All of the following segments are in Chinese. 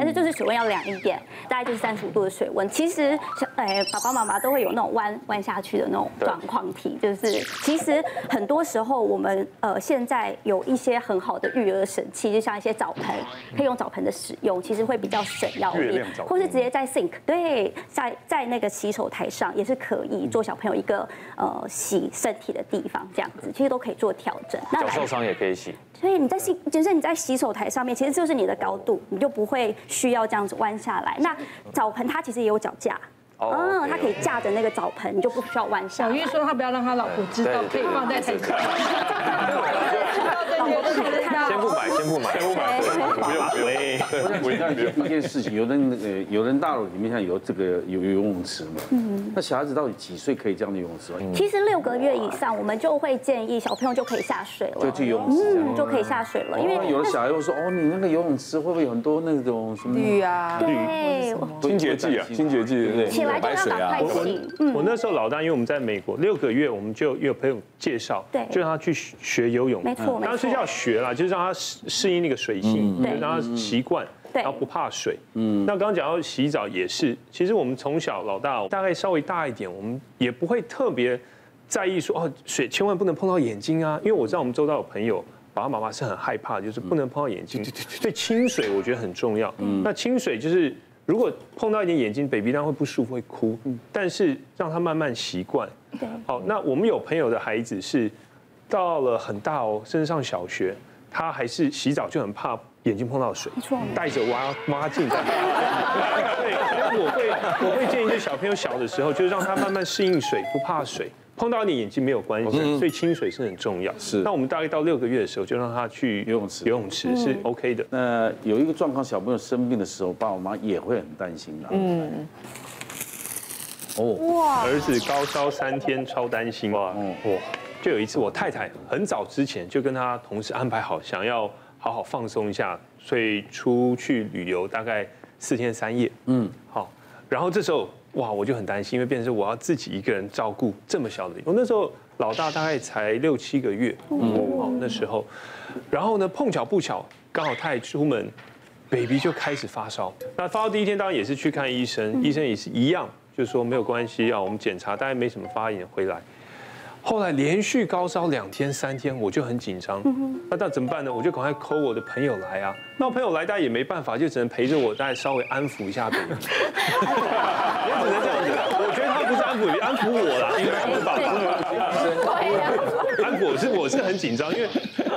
但是就是水温要凉一点，大概就是三十五度的水温。其实小哎爸爸妈妈都会有那种弯弯下去的那种状况体，就是其实很多时候我们呃现在有一些很好的育儿神器，就像一些澡盆，可以用澡盆的使用，其实会比较省药力，或是直接在 sink 对，在在那个洗手台上也是可以做小朋友一个呃洗身体的地方，这样子其实都可以做调整。那脚受伤也可以洗。所以你在洗，就是你在洗手台上面，其实就是你的高度，你就不会需要这样子弯下来。那澡盆它其实也有脚架。哦，他可以架着那个澡盆，你就不需要弯下。小玉说他不要让他老婆知道，可以放在台上。先不买，先不买，先不买，不用不用。我想一件事情，有人呃，有人大楼里面像有这个有游泳池嘛？嗯。那小孩子到底几岁可以这样的游泳池？其实六个月以上，我们就会建议小朋友就可以下水了。就去游泳池，嗯，就可以下水了。因为有的小孩会说，哦，你那个游泳池会不会有很多那种什么氯啊？对，清洁剂啊，清洁剂对不对？白水啊，我我那时候老大，因为我们在美国六个月，我们就有朋友介绍，对，就让他去学游泳，没错，当时要学啦，就是让他适适应那个水性，对，让他习惯，然后不怕水。嗯，那刚刚讲到洗澡也是，其实我们从小老大大概稍微大一点，我们也不会特别在意说哦，水千万不能碰到眼睛啊，因为我知道我们周遭有朋友爸爸妈妈是很害怕，就是不能碰到眼睛，所以清水我觉得很重要。嗯，那清水就是。如果碰到一点眼睛，baby 当然会不舒服，会哭。但是让他慢慢习惯。好，那我们有朋友的孩子是到了很大哦，甚至上小学，他还是洗澡就很怕眼睛碰到水，带着蛙蛙镜在。对，所以我会我会建议，就小朋友小的时候，就让他慢慢适应水，不怕水。碰到你眼睛没有关系，所以清水是很重要。是。那我们大概到六个月的时候，就让他去游泳池。游泳池是 OK 的。那有一个状况，小朋友生病的时候，爸爸妈妈也会很担心的。嗯。哦。哇。儿子高烧三天，超担心。哇。哇。就有一次，我太太很早之前就跟他同事安排好，想要好好放松一下，所以出去旅游大概四天三夜。嗯。好。然后这时候。哇，我就很担心，因为变成是我要自己一个人照顾这么小的。我那时候老大大概才六七个月，嗯，好，那时候，然后呢，碰巧不巧，刚好他一出门，baby 就开始发烧。那发烧第一天当然也是去看医生，医生也是一样，就是说没有关系啊，我们检查大概没什么发炎，回来。后来连续高烧两天三天，我就很紧张。那那怎么办呢？我就赶快 call 我的朋友来啊。那我朋友来，大家也没办法，就只能陪着我，大家稍微安抚一下 baby。也只能这样子。我觉得他不是安抚你，安抚我啦，应该安抚吧。安抚我是我是很紧张，因为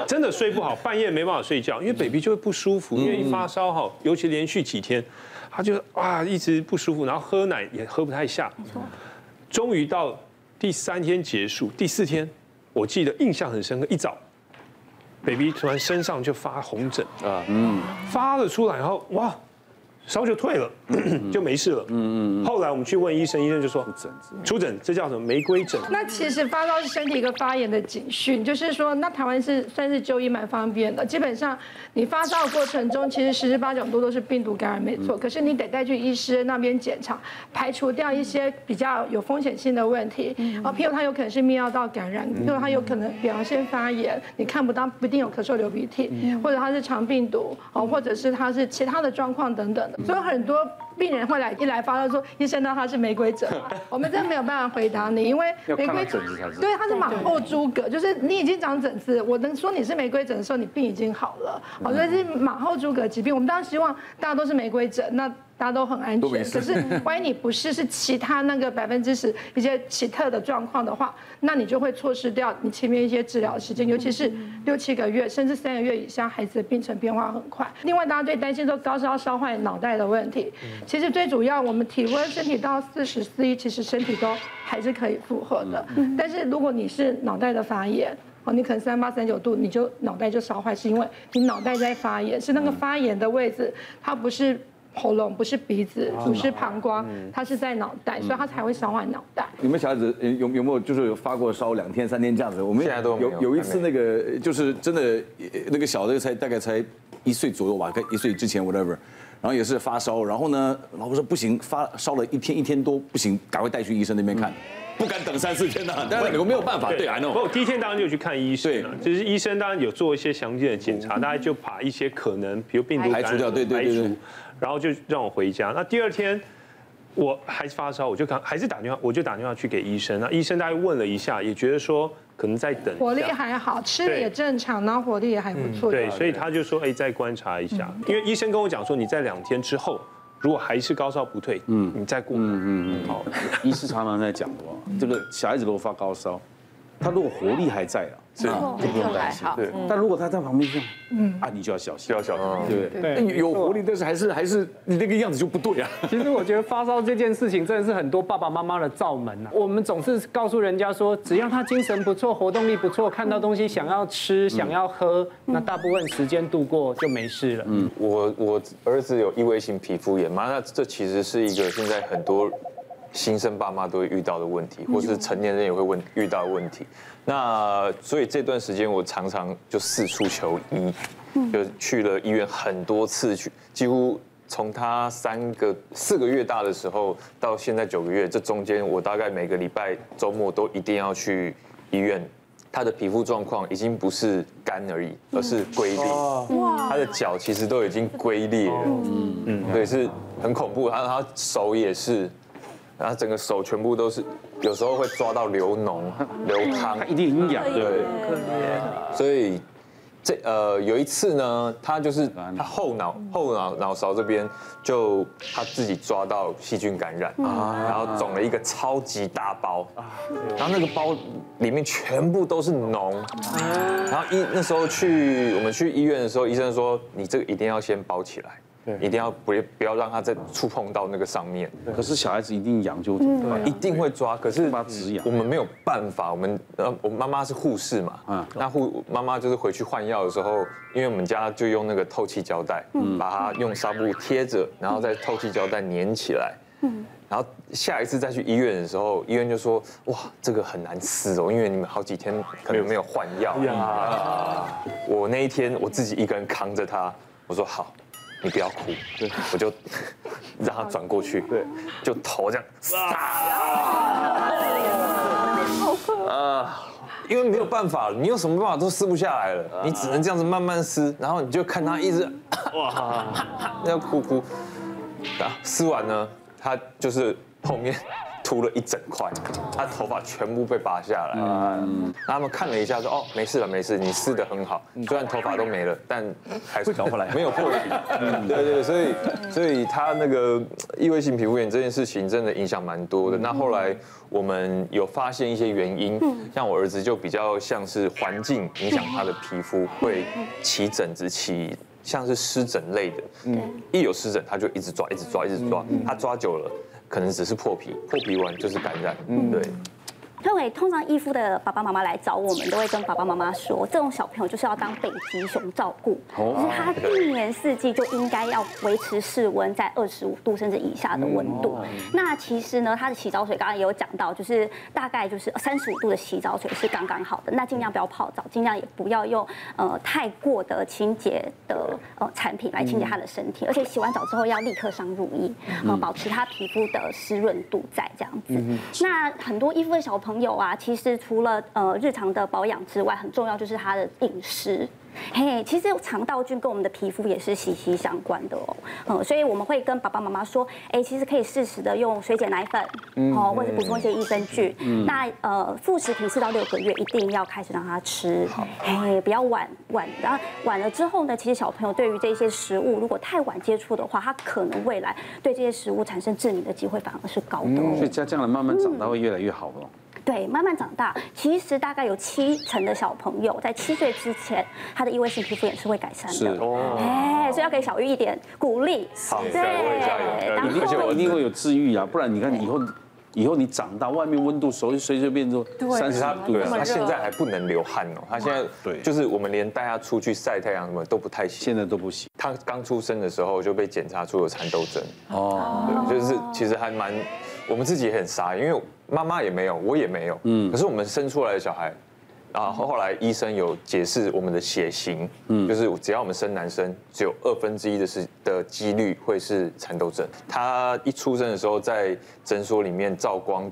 真的睡不好，半夜没办法睡觉，因为 baby 就会不舒服，因为一发烧哈，尤其连续几天，他就啊一直不舒服，然后喝奶也喝不太下。终于到。第三天结束，第四天，我记得印象很深刻。一早，baby 突然身上就发红疹啊，嗯，发了出来，然后哇。烧就退了，就没事了。嗯嗯。后来我们去问医生，医生就说出疹子，出疹，这叫什么玫瑰疹？那其实发烧是身体一个发炎的警讯，就是说，那台湾是算是就医蛮方便的。基本上你发烧的过程中，其实十之八九都都是病毒感染，没错。可是你得带去医师那边检查，排除掉一些比较有风险性的问题。啊，譬如他有可能是泌尿道感染，譬如他有可能表现发炎，你看不到，不一定有咳嗽、流鼻涕，或者他是肠病毒，哦，或者是他是其他的状况等等。所以很多病人会来一来发到说，医生呢，他是玫瑰疹，我们真的没有办法回答你，因为玫瑰疹对，它是马后诸葛，就是你已经长疹子，我能说你是玫瑰疹的时候，你病已经好了，好，所以是马后诸葛疾病。我们当然希望大家都是玫瑰疹，那。大家都很安全，可是万一你不是，是其他那个百分之十一些奇特的状况的话，那你就会错失掉你前面一些治疗时间，尤其是六七个月甚至三个月以下孩子的病程变化很快。另外，大家最担心说高烧烧坏脑袋的问题，其实最主要我们体温身体到四十四一，其实身体都还是可以负荷的。但是如果你是脑袋的发炎，哦，你可能三八三九度你就脑袋就烧坏，是因为你脑袋在发炎，是那个发炎的位置，它不是。喉咙不是鼻子，不是膀胱，它是在脑袋，所以它才会烧坏脑袋。你们小孩子有有没有就是有发过烧两天三天这样子？我们现在都有有一次那个就是真的那个小的才大概才一岁左右吧，跟一岁之前 whatever，然后也是发烧，然后呢，老婆说不行，发烧了一天一天多不行，赶快带去医生那边看，不敢等三四天呐，但是我没有办法，对啊，那我第一天当然就去看医生了，就是医生当然有做一些详细的检查，大概就把一些可能，比如病毒排除掉，对对对，然后就让我回家。那第二天我还是发烧，我就看还是打电话，我就打电话去给医生，那医生大概问了一下，也觉得说。可能在等，活力还好，吃的也正常，然后活力也还不错。对，所以他就说，哎，再观察一下，因为医生跟我讲说，你在两天之后，如果还是高烧不退，嗯，你再过。嗯嗯嗯。好，医师常常在讲的，这个小孩子如果发高烧，他如果活力还在啊。是，就不用担心。对，但如果他在旁边这样，嗯，啊，你就要小心，就要小心，对不对？有活力，但是还是还是你那个样子就不对啊。其实我觉得发烧这件事情真的是很多爸爸妈妈的罩门啊。我们总是告诉人家说，只要他精神不错，活动力不错，看到东西想要吃、想要喝，那大部分时间度过就没事了。嗯，我我儿子有异位性皮肤炎嘛，那这其实是一个现在很多新生爸妈都会遇到的问题，或是成年人也会问遇到的问题。那所以这段时间我常常就四处求医，就去了医院很多次，去几乎从他三个四个月大的时候到现在九个月，这中间我大概每个礼拜周末都一定要去医院。他的皮肤状况已经不是干而已，而是龟裂。哇！他的脚其实都已经龟裂了，嗯嗯，对，是很恐怖。他他手也是。然后整个手全部都是，有时候会抓到流脓、流汤，一定痒，对，所以这呃有一次呢，他就是他后脑后脑脑勺这边就他自己抓到细菌感染，然后肿了一个超级大包，然后那个包里面全部都是脓，然后医那时候去我们去医院的时候，医生说你这个一定要先包起来。对，一定要不不要让他再触碰到那个上面。可是小孩子一定痒就一定会抓。可是我们没有办法，我们呃，我妈妈是护士嘛，嗯，那护妈妈就是回去换药的时候，因为我们家就用那个透气胶带，嗯，把它用纱布贴着，然后再透气胶带粘起来，嗯，然后下一次再去医院的时候，医院就说哇，这个很难撕哦，因为你们好几天可能没有换药。啊。我那一天我自己一个人扛着它，我说好。你不要哭，对，我就让他转过去，对，就头这样，啊，因为没有办法，你有什么办法都撕不下来了，你只能这样子慢慢撕，然后你就看他一直，哇，要哭哭，啊，撕完呢，他就是后面。秃了一整块，他头发全部被拔下来。嗯，他们看了一下说：“哦，没事了，没事，你撕得很好。虽然头发都没了，但还是找回来，没有破皮。”嗯，对对，所以所以他那个异位性皮肤炎这件事情真的影响蛮多的。那后来我们有发现一些原因，像我儿子就比较像是环境影响他的皮肤会起疹子，起像是湿疹类的。嗯，一有湿疹他就一直抓，一直抓，一直抓，他抓久了。可能只是破皮，破皮完就是感染。嗯，对。因为通常异肤的爸爸妈妈来找我们，都会跟爸爸妈妈说，这种小朋友就是要当北极熊照顾，就是他一年四季就应该要维持室温在二十五度甚至以下的温度。那其实呢，他的洗澡水刚刚也有讲到，就是大概就是三十五度的洗澡水是刚刚好的。那尽量不要泡澡，尽量也不要用呃太过的清洁的呃产品来清洁他的身体，而且洗完澡之后要立刻上乳液，呃，保持他皮肤的湿润度在这样子。那很多衣服的小朋友。有啊，其实除了呃日常的保养之外，很重要就是他的饮食。嘿，其实肠道菌跟我们的皮肤也是息息相关的哦。嗯，所以我们会跟爸爸妈妈说，哎，其实可以适时的用水解奶粉，哦，或者补充一些益生菌。嗯。那呃副食品四到六个月一定要开始让他吃。好。哎，不要晚晚，然后晚了之后呢，其实小朋友对于这些食物，如果太晚接触的话，他可能未来对这些食物产生致敏的机会反而是高的。所以这样慢慢长大会越来越好了。对，慢慢长大，其实大概有七成的小朋友在七岁之前，他的异位性皮肤炎是会改善的。是哦，哎，所以要给小玉一点鼓励。好，对，而且我一定会有治愈啊，不然你看以后，以后你长大，外面温度随随随便都三十度，他现在还不能流汗哦，他现在对，就是我们连带他出去晒太阳什么都不太行，现在都不行。他刚出生的时候就被检查出了蚕豆症。哦，对，就是其实还蛮。我们自己也很傻，因为妈妈也没有，我也没有。嗯。可是我们生出来的小孩，然后后来医生有解释我们的血型，嗯，就是只要我们生男生，只有二分之一的是的几率会是蚕豆症。他一出生的时候在诊所里面照光，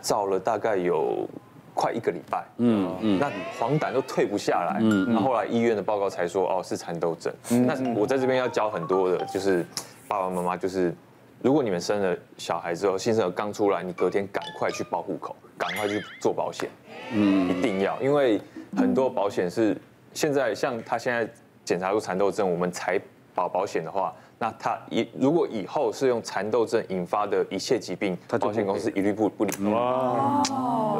照了大概有快一个礼拜，嗯嗯，那黄疸都退不下来，嗯，那后后来医院的报告才说哦是蚕豆症。那我在这边要教很多的，就是爸爸妈妈就是。如果你们生了小孩之后，新生儿刚出来，你隔天赶快去报户口，赶快去做保险，嗯，一定要，因为很多保险是现在像他现在检查出蚕豆症，我们才保保险的话。那他以如果以后是用蚕豆症引发的一切疾病，他保险公司一律不不理。哇，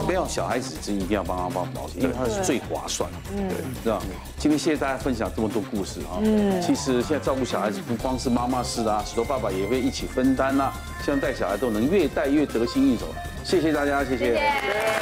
不要小孩子是一定要帮他报保险，因为他是最划算。嗯，对，是吧？今天谢谢大家分享这么多故事啊。嗯，其实现在照顾小孩子不光是妈妈事啊，许多爸爸也会一起分担呐。希望带小孩都能越带越得心应手。谢谢大家，谢谢。